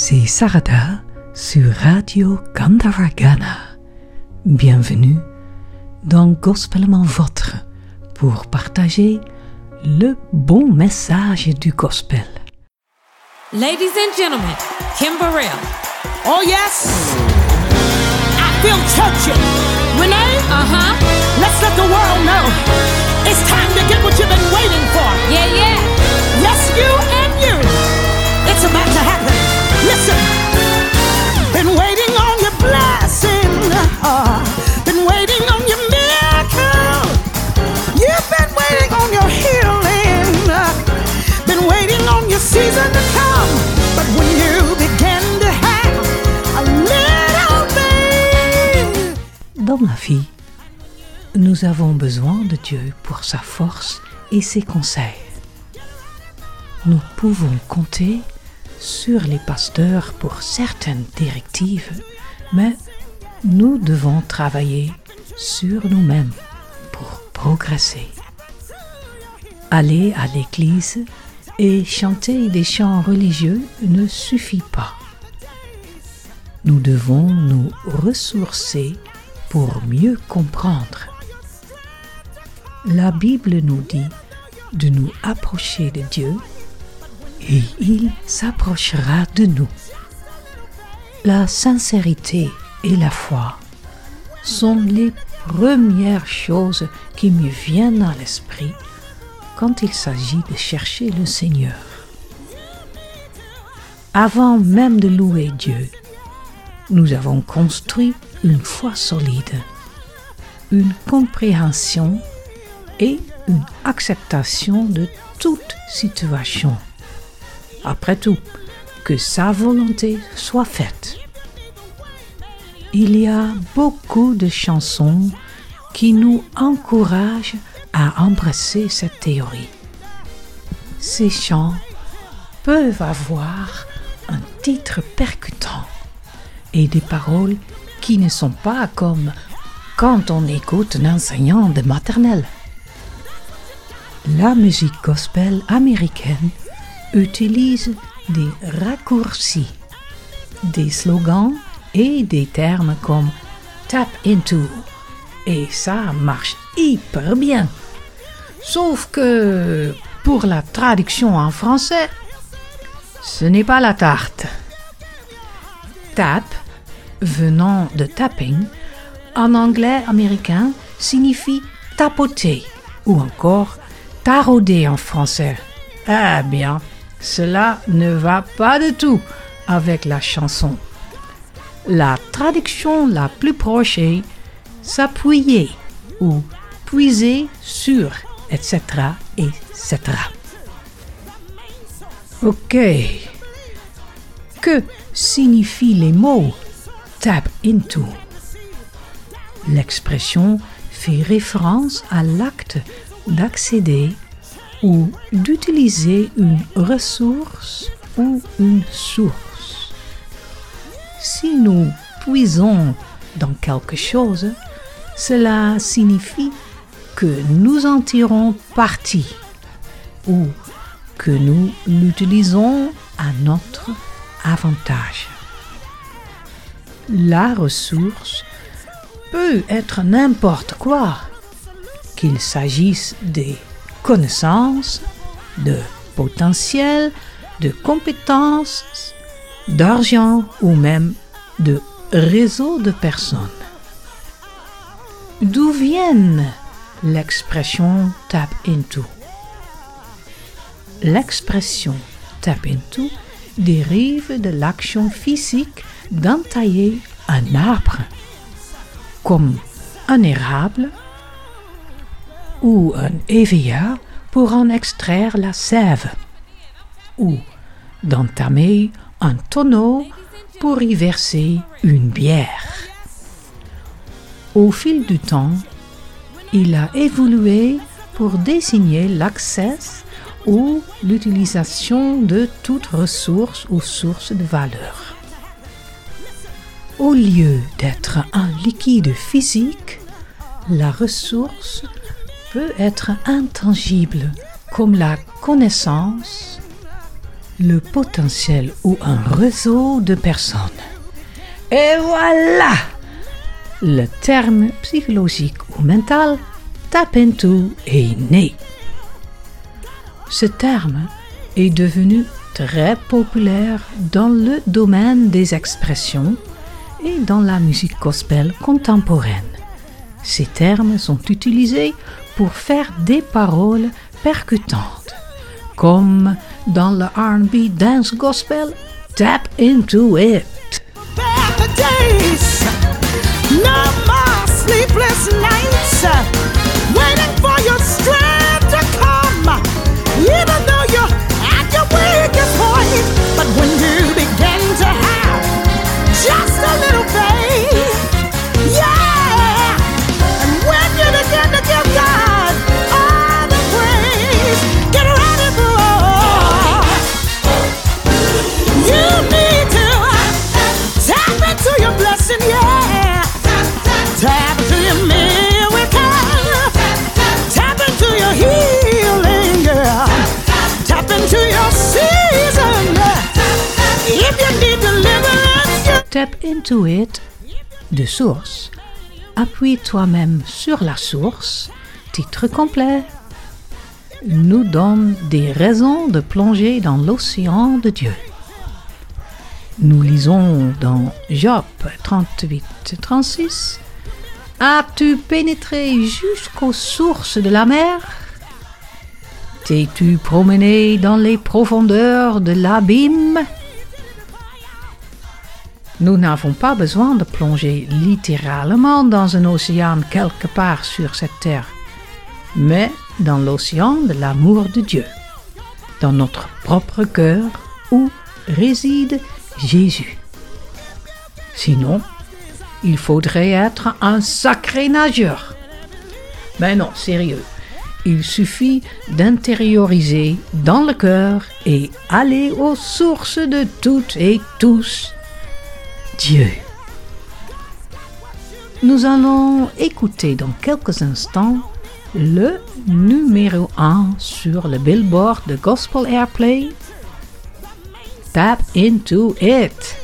c'est Sarada sur Radio Gandharagana. Bienvenue dans Gospellement Votre pour partager le bon message du gospel. Ladies and gentlemen, Kim Burrell. Oh, yes. I feel churchy. Renee? Uh Nous avons besoin de Dieu pour sa force et ses conseils. Nous pouvons compter sur les pasteurs pour certaines directives, mais nous devons travailler sur nous-mêmes pour progresser. Aller à l'église et chanter des chants religieux ne suffit pas. Nous devons nous ressourcer pour mieux comprendre. La Bible nous dit de nous approcher de Dieu et il s'approchera de nous. La sincérité et la foi sont les premières choses qui me viennent à l'esprit quand il s'agit de chercher le Seigneur. Avant même de louer Dieu, nous avons construit une foi solide, une compréhension et une acceptation de toute situation. Après tout, que sa volonté soit faite. Il y a beaucoup de chansons qui nous encouragent à embrasser cette théorie. Ces chants peuvent avoir un titre percutant et des paroles qui ne sont pas comme quand on écoute un enseignant de maternelle. La musique gospel américaine utilise des raccourcis, des slogans et des termes comme tap into. Et ça marche hyper bien. Sauf que pour la traduction en français, ce n'est pas la tarte. Tap, venant de tapping, en anglais américain signifie tapoter ou encore tarauder en français. Eh bien, cela ne va pas du tout avec la chanson. La traduction la plus proche est s'appuyer ou puiser sur, etc., etc. Ok. Que signifient les mots? Tap into L'expression fait référence à l'acte d'accéder ou d'utiliser une ressource ou une source. Si nous puisons dans quelque chose, cela signifie que nous en tirons parti ou que nous l'utilisons à notre avantage. La ressource peut être n'importe quoi, qu'il s'agisse des connaissances, de potentiel, de compétences, d'argent ou même de réseau de personnes. D'où viennent l'expression tap into L'expression tap into dérive de l'action physique d'entailler un arbre, comme un érable ou un éveilleur pour en extraire la sève, ou d'entamer un tonneau pour y verser une bière. Au fil du temps, il a évolué pour désigner l'accès ou l'utilisation de toute ressource ou source de valeur. Au lieu d'être un liquide physique, la ressource peut être intangible comme la connaissance, le potentiel ou un réseau de personnes. Et voilà Le terme psychologique ou mental tap into est né. Ce terme est devenu très populaire dans le domaine des expressions et dans la musique gospel contemporaine. Ces termes sont utilisés pour faire des paroles percutantes, comme dans le RB dance gospel Tap Into It. Into It de source. Appuie toi-même sur la source, titre complet, nous donne des raisons de plonger dans l'océan de Dieu. Nous lisons dans Job 38-36 As-tu pénétré jusqu'aux sources de la mer? T'es-tu promené dans les profondeurs de l'abîme? Nous n'avons pas besoin de plonger littéralement dans un océan quelque part sur cette terre, mais dans l'océan de l'amour de Dieu, dans notre propre cœur où réside Jésus. Sinon, il faudrait être un sacré nageur. Mais non, sérieux. Il suffit d'intérioriser dans le cœur et aller aux sources de toutes et tous. Dieu. Nous allons écouter dans quelques instants le numéro 1 sur le billboard de Gospel Airplay, Tap Into It,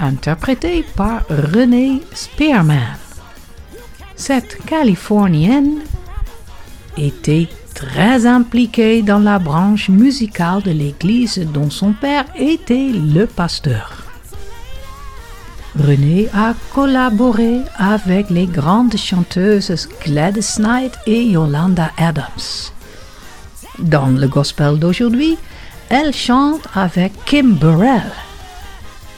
interprété par Renée Spearman. Cette Californienne était très impliquée dans la branche musicale de l'église dont son père était le pasteur. René a collaboré avec les grandes chanteuses Gladys Knight et Yolanda Adams. Dans le gospel d'aujourd'hui, elle chante avec Kim Burrell.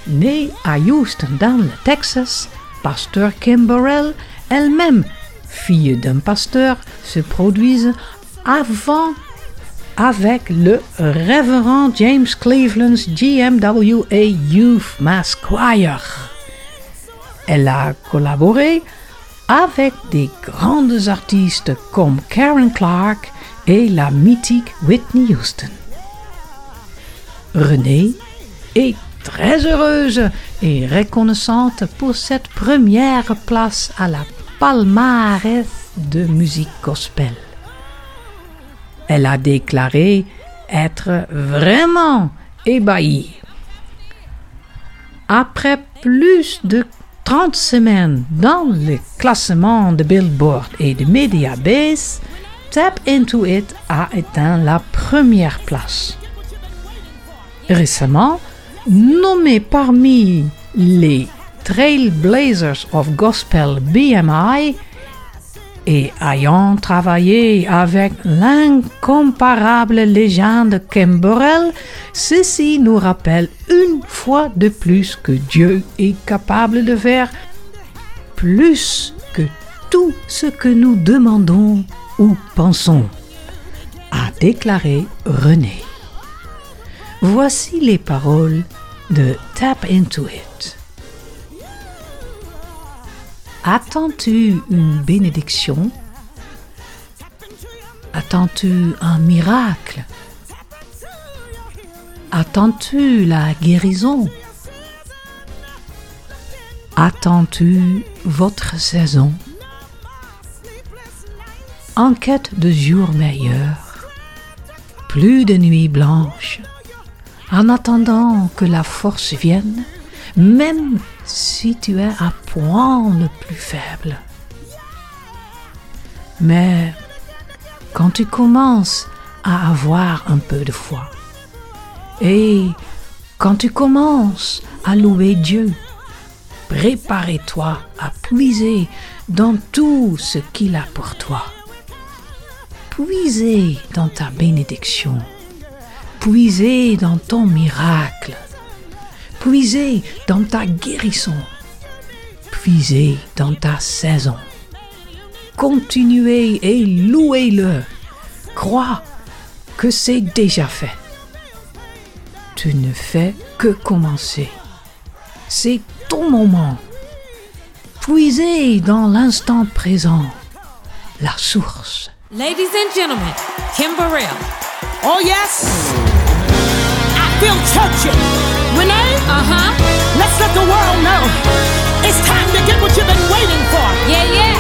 Née à Houston dans le Texas, pasteur Kim Burrell, elle-même fille d'un pasteur, se produise avant avec le révérend James Cleveland's GMWA Youth Mass Choir. Elle a collaboré avec des grandes artistes comme Karen Clark et la mythique Whitney Houston. Renée est très heureuse et reconnaissante pour cette première place à la palmarès de musique gospel. Elle a déclaré être vraiment ébahie. Après plus de 30 semaines dans le classement de Billboard et de Mediabase, Tap Into It a atteint la première place. Récemment, nommé parmi les Trailblazers of Gospel BMI et ayant travaillé avec l'incomparable légende Kimberell, ceci nous rappelle une fois de plus que Dieu est capable de faire plus que tout ce que nous demandons ou pensons, a déclaré René. Voici les paroles de Tap Into It. Attends-tu une bénédiction? Attends-tu un miracle? Attends-tu la guérison? Attends-tu votre saison? En quête de jours meilleurs, plus de nuits blanches, en attendant que la force vienne, même si tu es à Point le plus faible. Mais quand tu commences à avoir un peu de foi et quand tu commences à louer Dieu, prépare-toi à puiser dans tout ce qu'il a pour toi. Puiser dans ta bénédiction. Puiser dans ton miracle. Puiser dans ta guérison suffisez dans ta saison. Continuez et louez-le. Crois que c'est déjà fait. Tu ne fais que commencer. C'est ton moment. Puisez dans l'instant présent la source. Ladies and gentlemen, Kim Burrell. Oh yes! Ah. I feel touchy. Renee? Uh-huh. Let's let the world know. It's time to get what you've been waiting for. Yeah, yeah.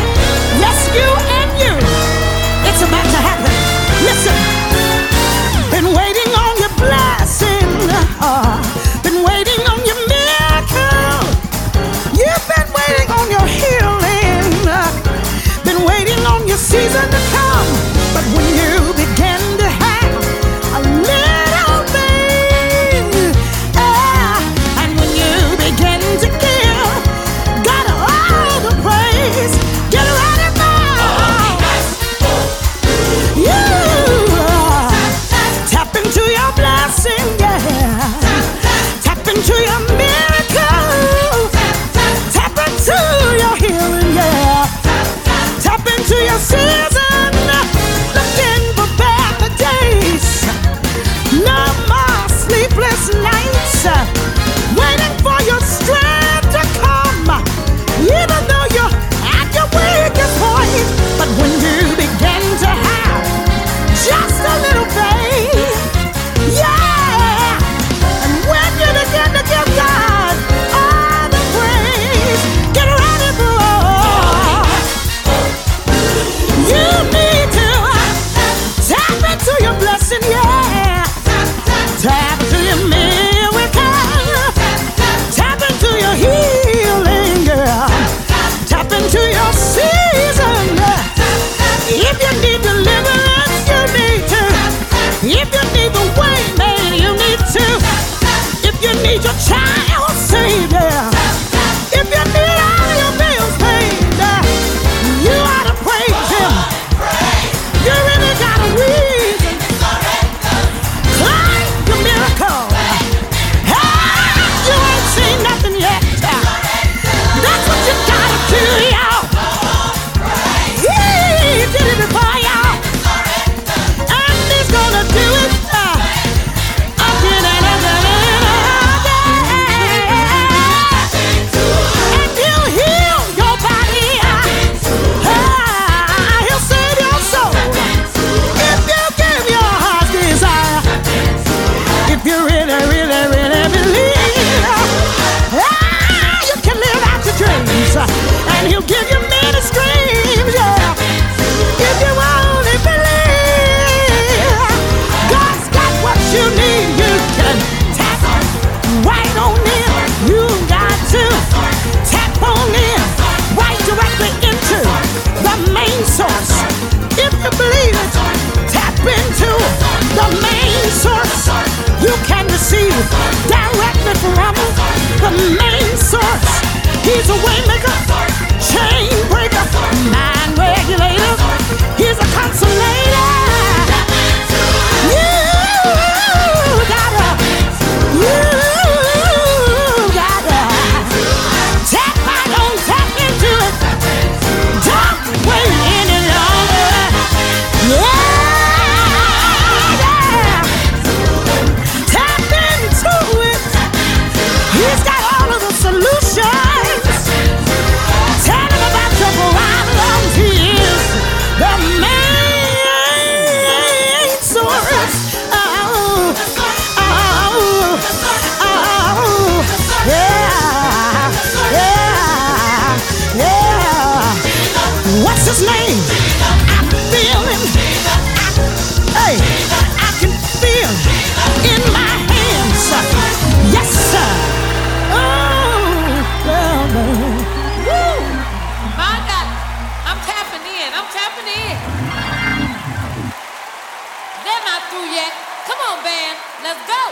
Let's go.